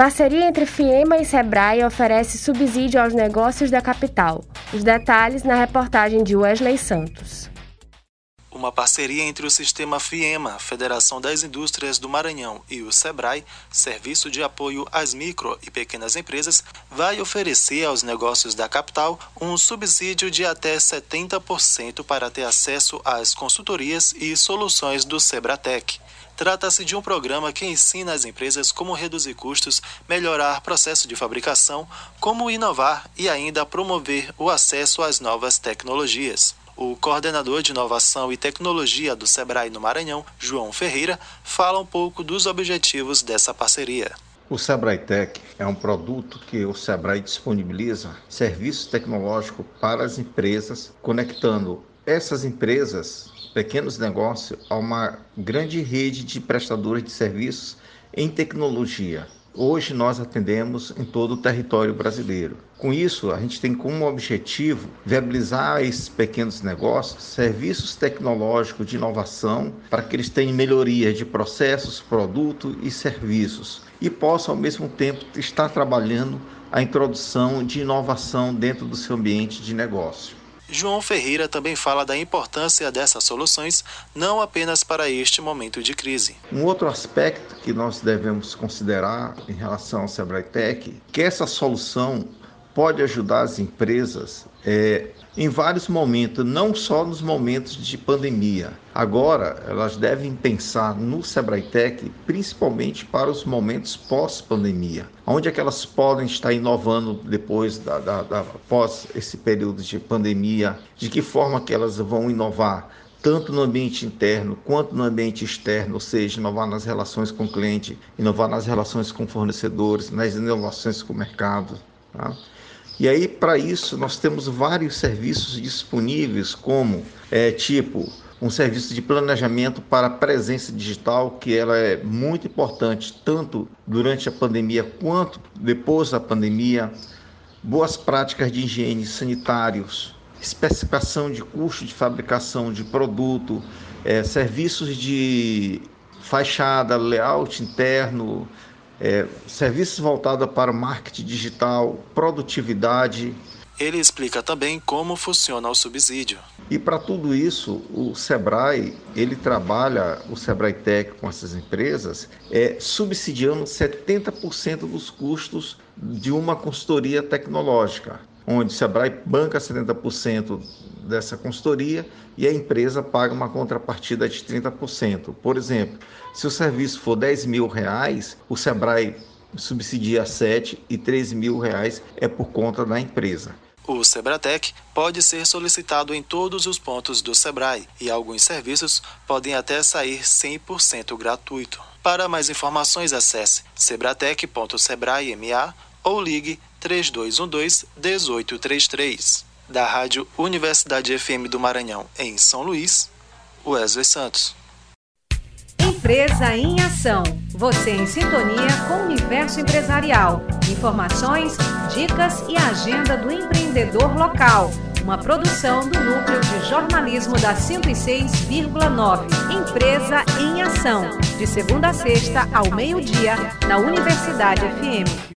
Parceria entre FIEMA e SEBRAE oferece subsídio aos negócios da capital. Os detalhes na reportagem de Wesley Santos. Uma parceria entre o sistema FIEMA, Federação das Indústrias do Maranhão, e o SEBRAE, Serviço de Apoio às Micro e Pequenas Empresas, vai oferecer aos negócios da capital um subsídio de até 70% para ter acesso às consultorias e soluções do Sebratec. Trata-se de um programa que ensina às empresas como reduzir custos, melhorar processo de fabricação, como inovar e ainda promover o acesso às novas tecnologias. O coordenador de inovação e tecnologia do Sebrae no Maranhão, João Ferreira, fala um pouco dos objetivos dessa parceria. O Sebrae Tech é um produto que o Sebrae disponibiliza serviço tecnológico para as empresas, conectando essas empresas pequenos negócios a uma grande rede de prestadores de serviços em tecnologia. Hoje nós atendemos em todo o território brasileiro. Com isso, a gente tem como objetivo viabilizar esses pequenos negócios serviços tecnológicos de inovação para que eles tenham melhoria de processos, produtos e serviços e possam ao mesmo tempo estar trabalhando a introdução de inovação dentro do seu ambiente de negócio. João Ferreira também fala da importância dessas soluções, não apenas para este momento de crise. Um outro aspecto que nós devemos considerar em relação ao Sebrae Tech, que essa solução pode ajudar as empresas é, em vários momentos, não só nos momentos de pandemia. Agora, elas devem pensar no Sebrae Tech principalmente para os momentos pós-pandemia, onde é que elas podem estar inovando depois da, da, da pós esse período de pandemia, de que forma que elas vão inovar tanto no ambiente interno quanto no ambiente externo, ou seja, inovar nas relações com o cliente, inovar nas relações com fornecedores, nas inovações com o mercado. Tá? E aí, para isso, nós temos vários serviços disponíveis, como é, tipo um serviço de planejamento para presença digital, que ela é muito importante, tanto durante a pandemia quanto depois da pandemia, boas práticas de higiene sanitários, especificação de custo de fabricação de produto, é, serviços de fachada, layout interno, é, serviços voltados para o marketing digital, produtividade. Ele explica também como funciona o subsídio. E para tudo isso, o Sebrae, ele trabalha, o Sebrae Tech com essas empresas, é, subsidiando 70% dos custos de uma consultoria tecnológica onde o Sebrae banca 70% dessa consultoria e a empresa paga uma contrapartida de 30%. Por exemplo, se o serviço for 10 mil reais, o Sebrae subsidia 7 e 3 mil reais é por conta da empresa. O Sebratec pode ser solicitado em todos os pontos do Sebrae e alguns serviços podem até sair 100% gratuito. Para mais informações, acesse sebratec.sebrae.ma ou ligue 3212-1833. Da Rádio Universidade FM do Maranhão, em São Luís, Wesley Santos. Empresa em Ação. Você em sintonia com o universo empresarial. Informações, dicas e agenda do empreendedor local. Uma produção do Núcleo de Jornalismo da 106,9. Empresa em Ação. De segunda a sexta, ao meio-dia, na Universidade FM.